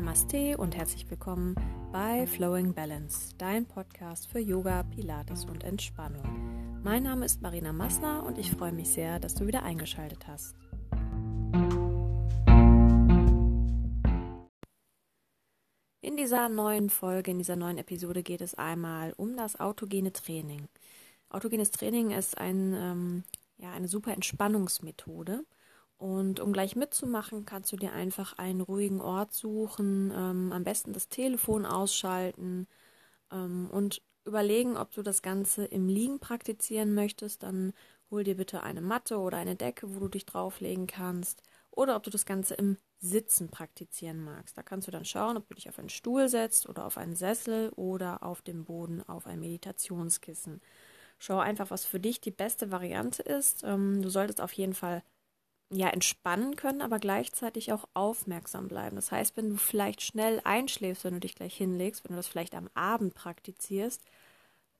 Namaste und herzlich willkommen bei Flowing Balance, dein Podcast für Yoga, Pilates und Entspannung. Mein Name ist Marina Massner und ich freue mich sehr, dass du wieder eingeschaltet hast. In dieser neuen Folge, in dieser neuen Episode geht es einmal um das autogene Training. Autogenes Training ist ein, ähm, ja, eine super Entspannungsmethode und um gleich mitzumachen, kannst du dir einfach einen ruhigen Ort suchen, ähm, am besten das Telefon ausschalten ähm, und überlegen, ob du das Ganze im Liegen praktizieren möchtest. Dann hol dir bitte eine Matte oder eine Decke, wo du dich drauflegen kannst. Oder ob du das Ganze im Sitzen praktizieren magst. Da kannst du dann schauen, ob du dich auf einen Stuhl setzt oder auf einen Sessel oder auf dem Boden auf ein Meditationskissen. Schau einfach, was für dich die beste Variante ist. Ähm, du solltest auf jeden Fall ja entspannen können, aber gleichzeitig auch aufmerksam bleiben. Das heißt, wenn du vielleicht schnell einschläfst, wenn du dich gleich hinlegst, wenn du das vielleicht am Abend praktizierst,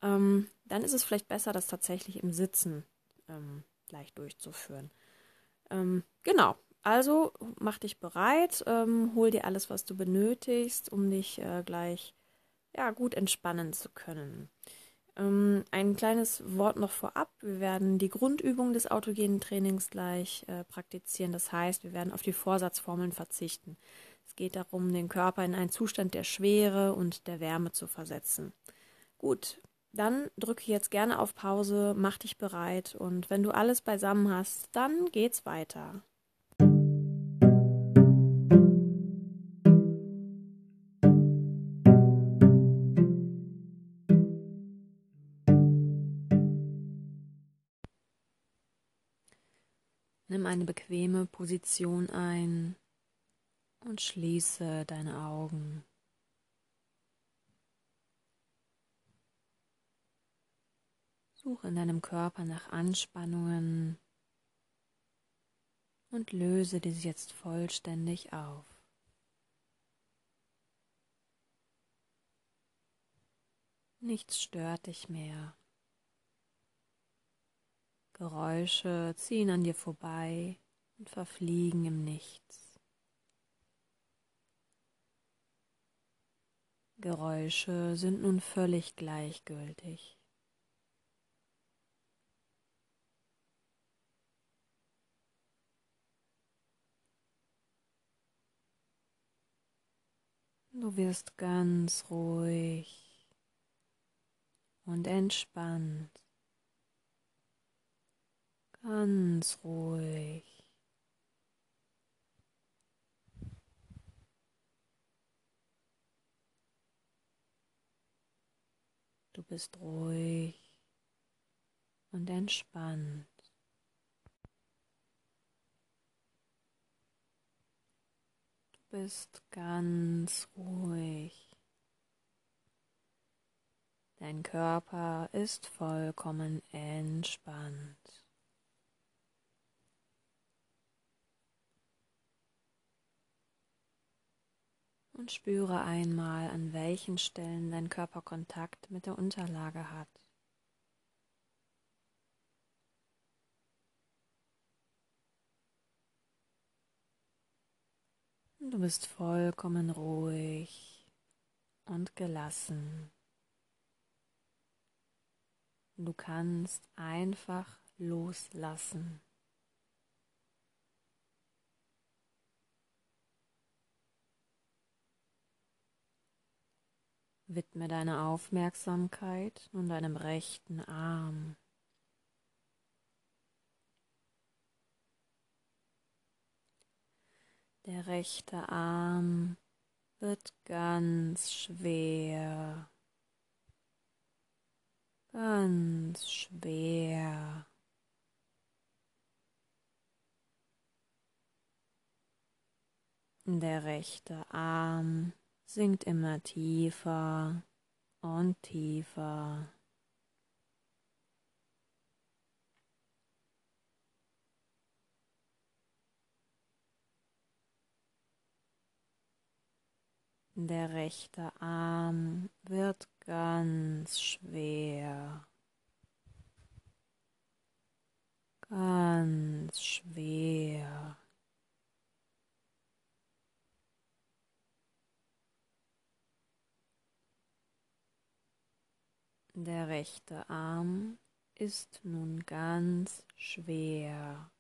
ähm, dann ist es vielleicht besser, das tatsächlich im Sitzen ähm, gleich durchzuführen. Ähm, genau. Also mach dich bereit, ähm, hol dir alles, was du benötigst, um dich äh, gleich ja gut entspannen zu können. Ähm, ein kleines Wort noch vorab. Wir werden die Grundübung des autogenen Trainings gleich äh, praktizieren. Das heißt, wir werden auf die Vorsatzformeln verzichten. Es geht darum, den Körper in einen Zustand der Schwere und der Wärme zu versetzen. Gut, dann drücke jetzt gerne auf Pause, mach dich bereit und wenn du alles beisammen hast, dann geht's weiter. Eine bequeme Position ein und schließe deine Augen. Suche in deinem Körper nach Anspannungen und löse diese jetzt vollständig auf. Nichts stört dich mehr. Geräusche ziehen an dir vorbei und verfliegen im Nichts. Geräusche sind nun völlig gleichgültig. Du wirst ganz ruhig und entspannt ganz ruhig. Du bist ruhig und entspannt. Du bist ganz ruhig. Dein Körper ist vollkommen entspannt. Und spüre einmal, an welchen Stellen dein Körper Kontakt mit der Unterlage hat. Du bist vollkommen ruhig und gelassen. Du kannst einfach loslassen. Widme deine Aufmerksamkeit nun deinem rechten Arm. Der rechte Arm wird ganz schwer, ganz schwer. Der rechte Arm sinkt immer tiefer und tiefer. Der rechte Arm wird ganz schwer. Ganz schwer. Der rechte Arm ist nun ganz schwer.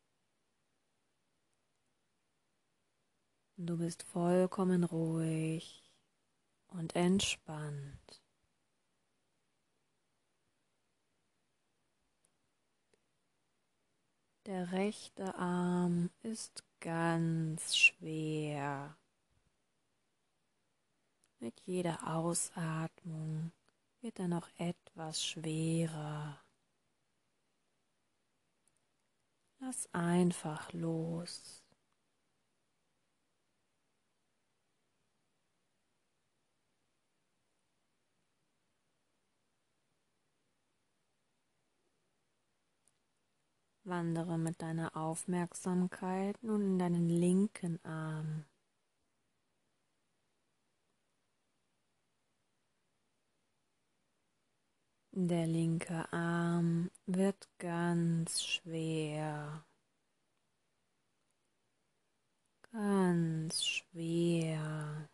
Du bist vollkommen ruhig und entspannt. Der rechte Arm ist ganz schwer. Mit jeder Ausatmung wird er noch etwas schwerer. Lass einfach los. Wandere mit deiner Aufmerksamkeit nun in deinen linken Arm. Der linke Arm wird ganz schwer. Ganz schwer.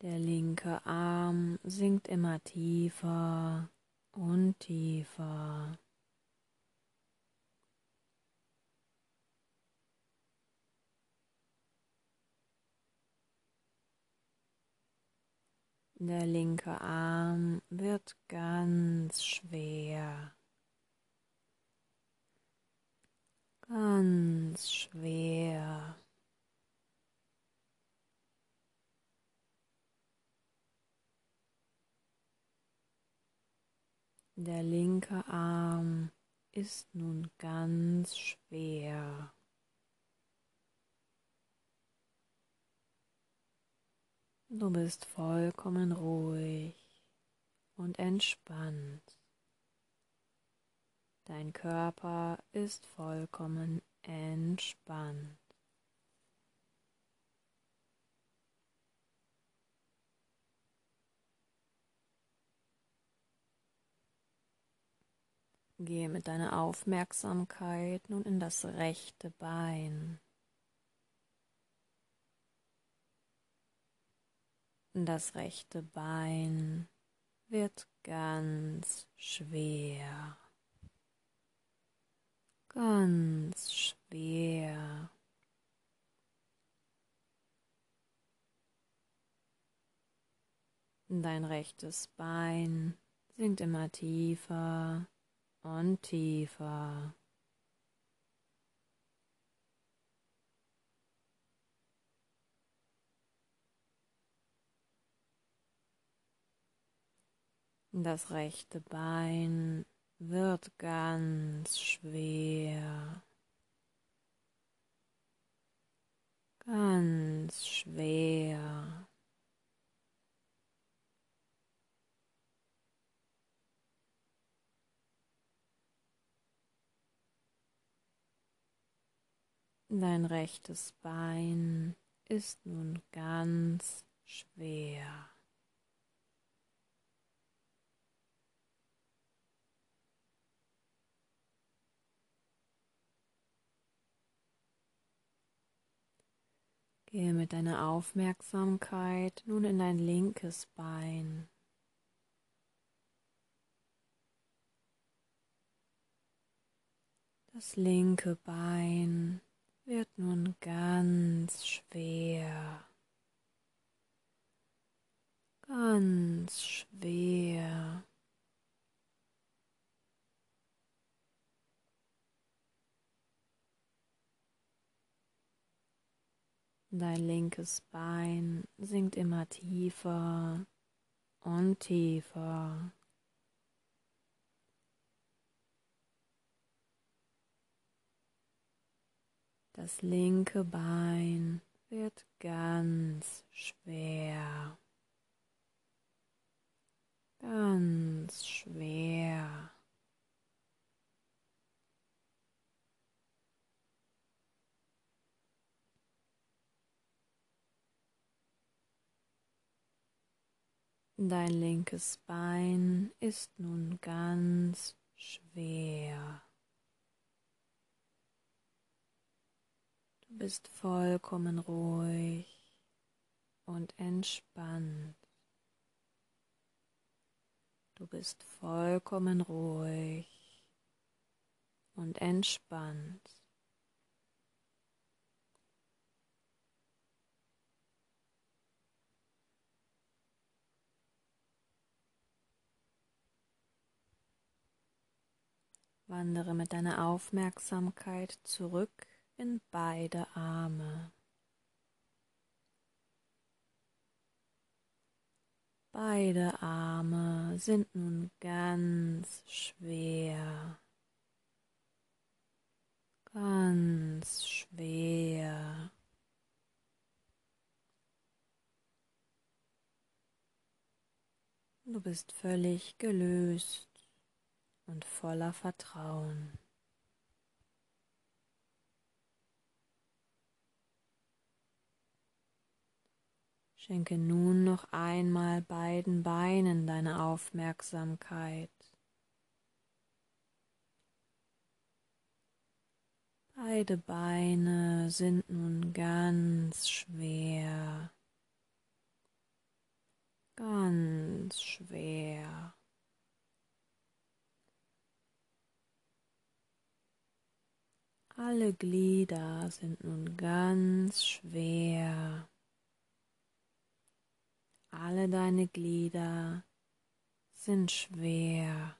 Der linke Arm sinkt immer tiefer und tiefer. Der linke Arm wird ganz schwer. Ganz schwer. Der linke Arm ist nun ganz schwer. Du bist vollkommen ruhig und entspannt. Dein Körper ist vollkommen entspannt. Gehe mit deiner Aufmerksamkeit nun in das rechte Bein. Das rechte Bein wird ganz schwer, ganz schwer. Dein rechtes Bein sinkt immer tiefer und tiefer. Das rechte Bein wird ganz schwer. Ganz schwer. Dein rechtes Bein ist nun ganz schwer. Gehe mit deiner Aufmerksamkeit nun in dein linkes Bein. Das linke Bein wird nun ganz schwer, ganz schwer. Dein linkes Bein sinkt immer tiefer und tiefer. Das linke Bein wird ganz schwer. Ganz schwer. Dein linkes Bein ist nun ganz schwer. Du bist vollkommen ruhig und entspannt. Du bist vollkommen ruhig und entspannt. Wandere mit deiner Aufmerksamkeit zurück in beide Arme. Beide Arme sind nun ganz schwer, ganz schwer. Du bist völlig gelöst und voller Vertrauen. Schenke nun noch einmal beiden Beinen deine Aufmerksamkeit. Beide Beine sind nun ganz schwer, ganz schwer. Alle Glieder sind nun ganz schwer. Alle deine Glieder sind schwer.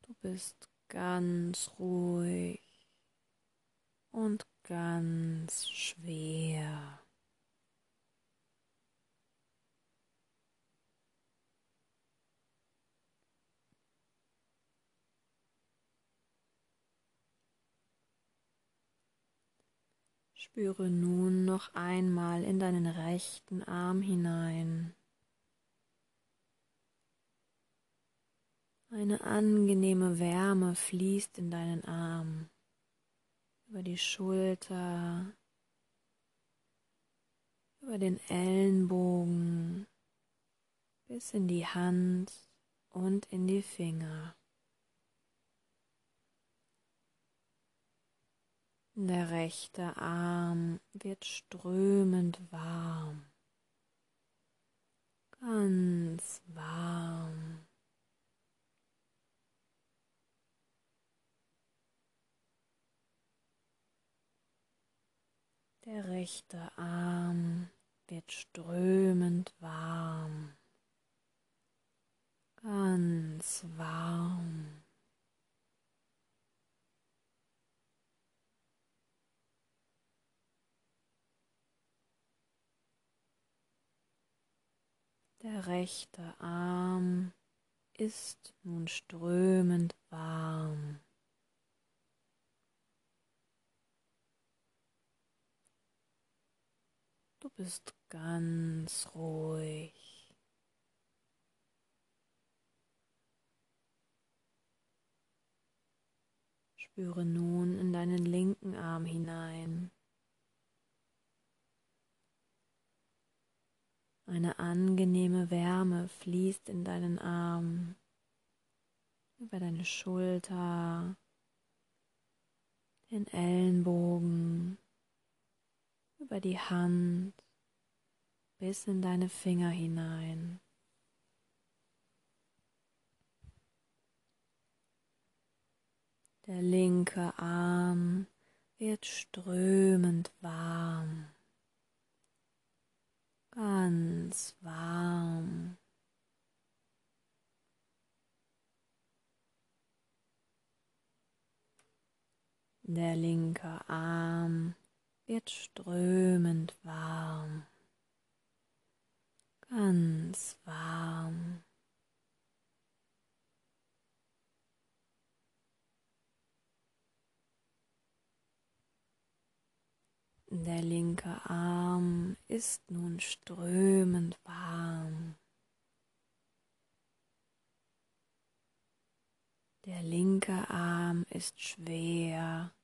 Du bist ganz ruhig und ganz schwer. Spüre nun noch einmal in deinen rechten Arm hinein. Eine angenehme Wärme fließt in deinen Arm, über die Schulter, über den Ellenbogen bis in die Hand und in die Finger. Der rechte Arm wird strömend warm, ganz warm. Der rechte Arm wird strömend warm, ganz warm. Der rechte Arm ist nun strömend warm. Du bist ganz ruhig. Spüre nun in deinen linken Arm hinein. Eine angenehme Wärme fließt in deinen Arm, über deine Schulter, den Ellenbogen, über die Hand bis in deine Finger hinein. Der linke Arm wird strömend warm ganz warm. Der linke Arm wird strömend warm, ganz warm. Der linke Arm ist nun strömend warm. Der linke Arm ist schwer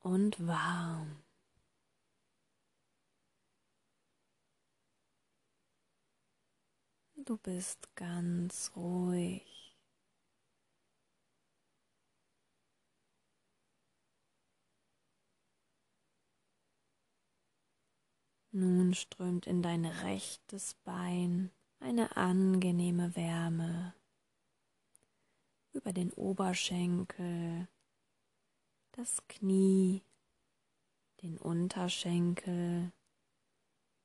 und warm. Du bist ganz ruhig. Nun strömt in dein rechtes Bein eine angenehme Wärme über den Oberschenkel, das Knie, den Unterschenkel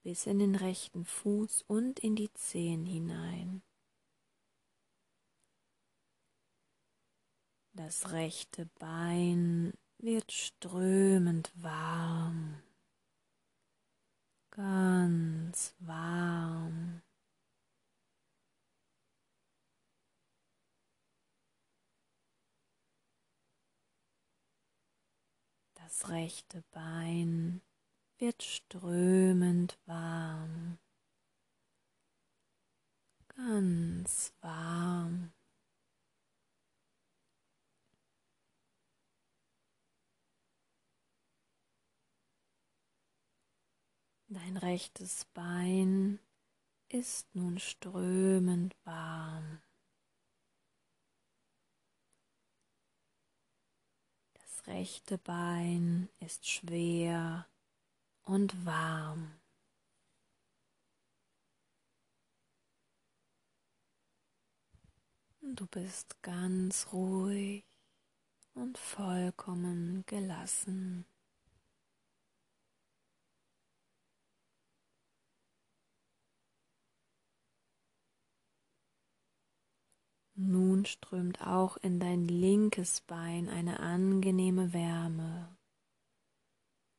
bis in den rechten Fuß und in die Zehen hinein. Das rechte Bein wird strömend warm, ganz warm. Das rechte Bein wird strömend warm, ganz warm. Dein rechtes Bein ist nun strömend warm. Das rechte Bein ist schwer und warm. Du bist ganz ruhig und vollkommen gelassen. Nun strömt auch in dein linkes Bein eine angenehme Wärme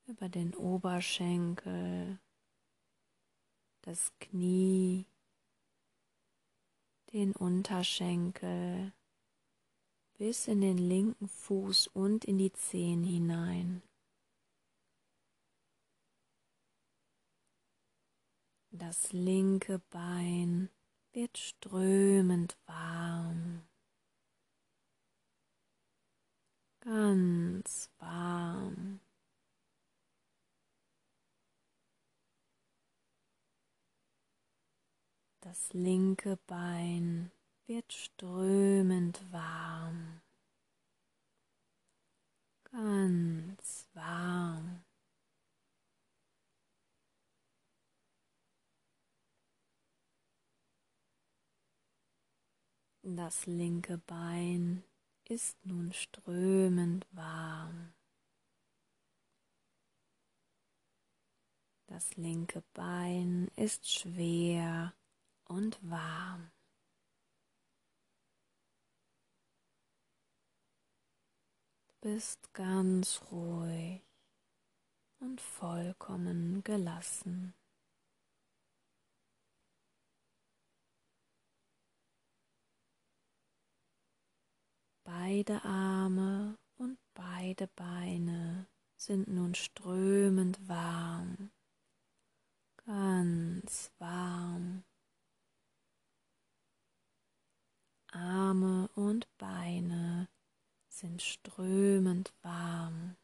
über den Oberschenkel, das Knie, den Unterschenkel bis in den linken Fuß und in die Zehen hinein. Das linke Bein wird strömend warm, ganz warm. Das linke Bein wird strömend warm, ganz warm. Das linke Bein ist nun strömend warm. Das linke Bein ist schwer und warm. Du bist ganz ruhig und vollkommen gelassen. Beide Arme und beide Beine sind nun strömend warm, ganz warm. Arme und Beine sind strömend warm.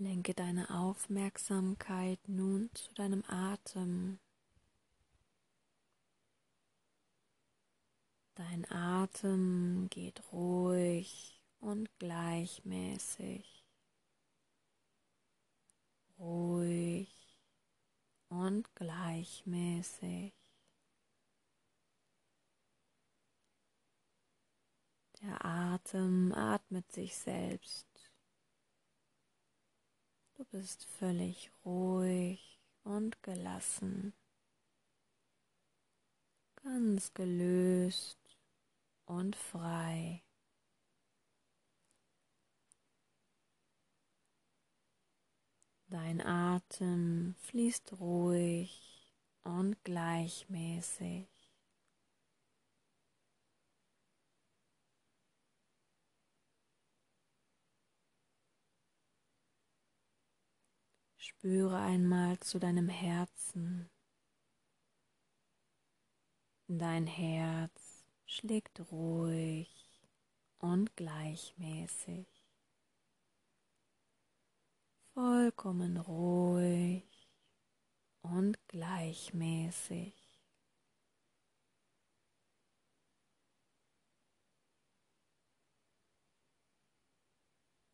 Lenke deine Aufmerksamkeit nun zu deinem Atem. Dein Atem geht ruhig und gleichmäßig. Ruhig und gleichmäßig. Der Atem atmet sich selbst Du bist völlig ruhig und gelassen, ganz gelöst und frei. Dein Atem fließt ruhig und gleichmäßig. Spüre einmal zu deinem Herzen. Dein Herz schlägt ruhig und gleichmäßig. Vollkommen ruhig und gleichmäßig.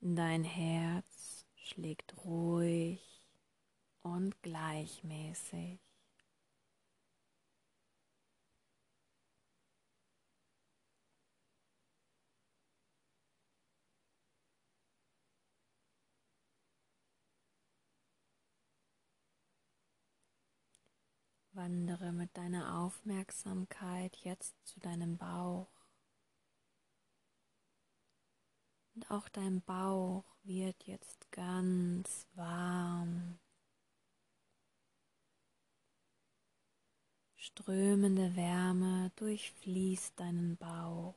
Dein Herz schlägt ruhig und gleichmäßig. Wandere mit deiner Aufmerksamkeit jetzt zu deinem Bauch. Und auch dein Bauch wird jetzt ganz warm. Strömende Wärme durchfließt deinen Bauch.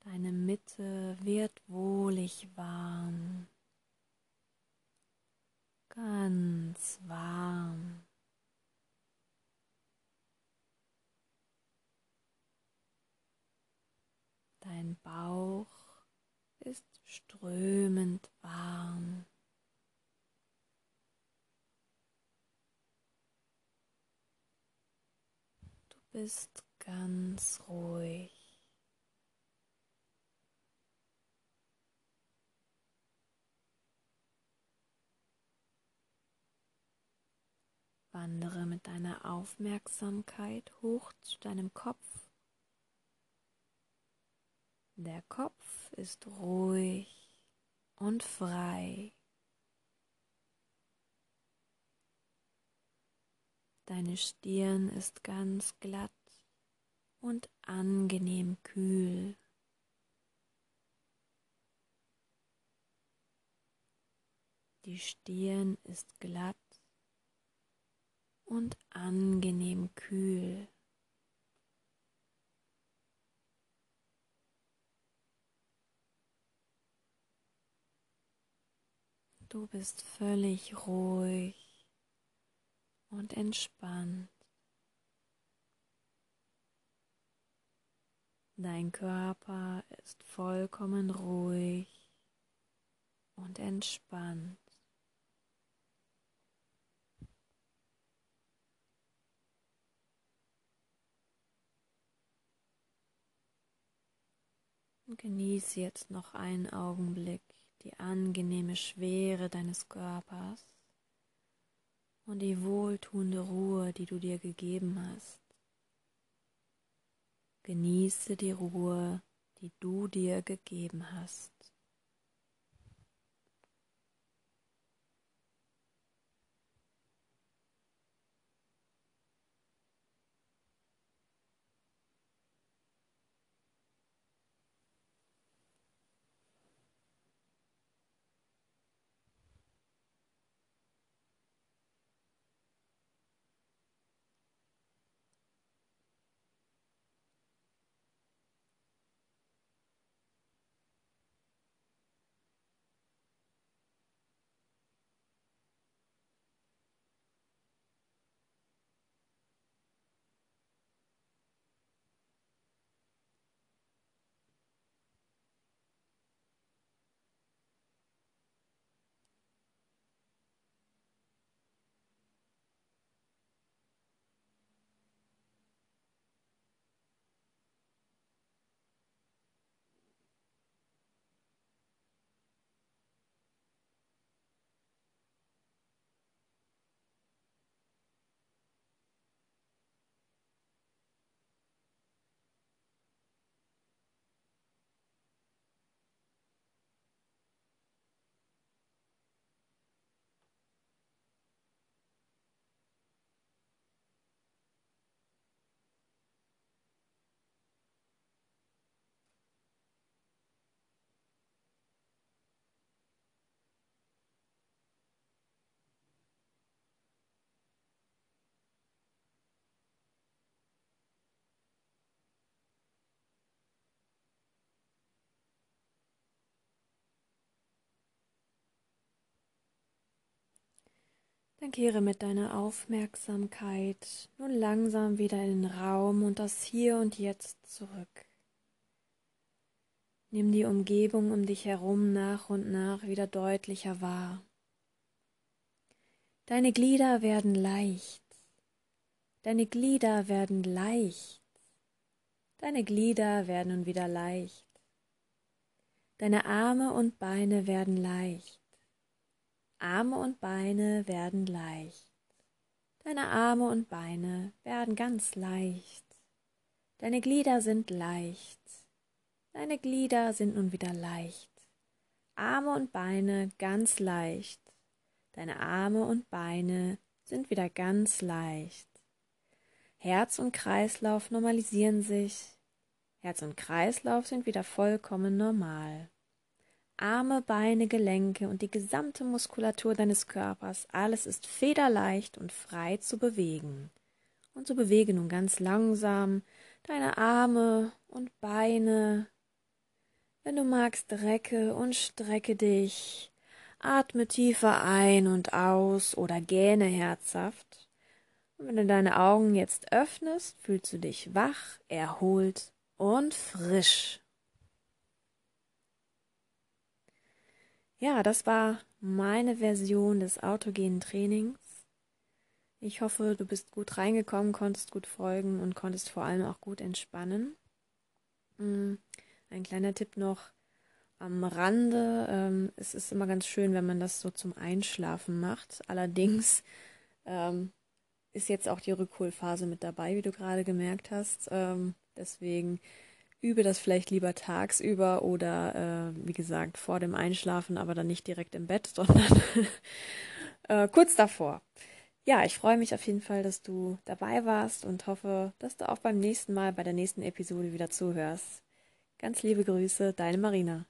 Deine Mitte wird wohlig warm ganz warm. Dein Bauch ist strömend warm. Bist ganz ruhig. Wandere mit deiner Aufmerksamkeit hoch zu deinem Kopf. Der Kopf ist ruhig und frei. Deine Stirn ist ganz glatt und angenehm kühl. Die Stirn ist glatt und angenehm kühl. Du bist völlig ruhig und entspannt. Dein Körper ist vollkommen ruhig und entspannt. Und genieße jetzt noch einen Augenblick die angenehme Schwere deines Körpers und die wohltuende Ruhe, die du dir gegeben hast. Genieße die Ruhe, die du dir gegeben hast. Dann kehre mit deiner Aufmerksamkeit nun langsam wieder in den Raum und das Hier und Jetzt zurück. Nimm die Umgebung um dich herum nach und nach wieder deutlicher wahr. Deine Glieder werden leicht. Deine Glieder werden leicht. Deine Glieder werden nun wieder leicht. Deine Arme und Beine werden leicht. Arme und Beine werden leicht. Deine Arme und Beine werden ganz leicht. Deine Glieder sind leicht. Deine Glieder sind nun wieder leicht. Arme und Beine ganz leicht. Deine Arme und Beine sind wieder ganz leicht. Herz und Kreislauf normalisieren sich. Herz und Kreislauf sind wieder vollkommen normal. Arme, Beine, Gelenke und die gesamte Muskulatur deines Körpers, alles ist federleicht und frei zu bewegen. Und so bewege nun ganz langsam deine Arme und Beine, wenn du magst, recke und strecke dich. Atme tiefer ein und aus oder gähne herzhaft. Und wenn du deine Augen jetzt öffnest, fühlst du dich wach, erholt und frisch. Ja, das war meine Version des autogenen Trainings. Ich hoffe, du bist gut reingekommen, konntest gut folgen und konntest vor allem auch gut entspannen. Hm. Ein kleiner Tipp noch am Rande. Ähm, es ist immer ganz schön, wenn man das so zum Einschlafen macht. Allerdings ähm, ist jetzt auch die Rückholphase mit dabei, wie du gerade gemerkt hast. Ähm, deswegen übe das vielleicht lieber tagsüber oder äh, wie gesagt vor dem Einschlafen, aber dann nicht direkt im Bett, sondern äh, kurz davor. Ja, ich freue mich auf jeden Fall, dass du dabei warst und hoffe, dass du auch beim nächsten Mal bei der nächsten Episode wieder zuhörst. Ganz liebe Grüße, deine Marina.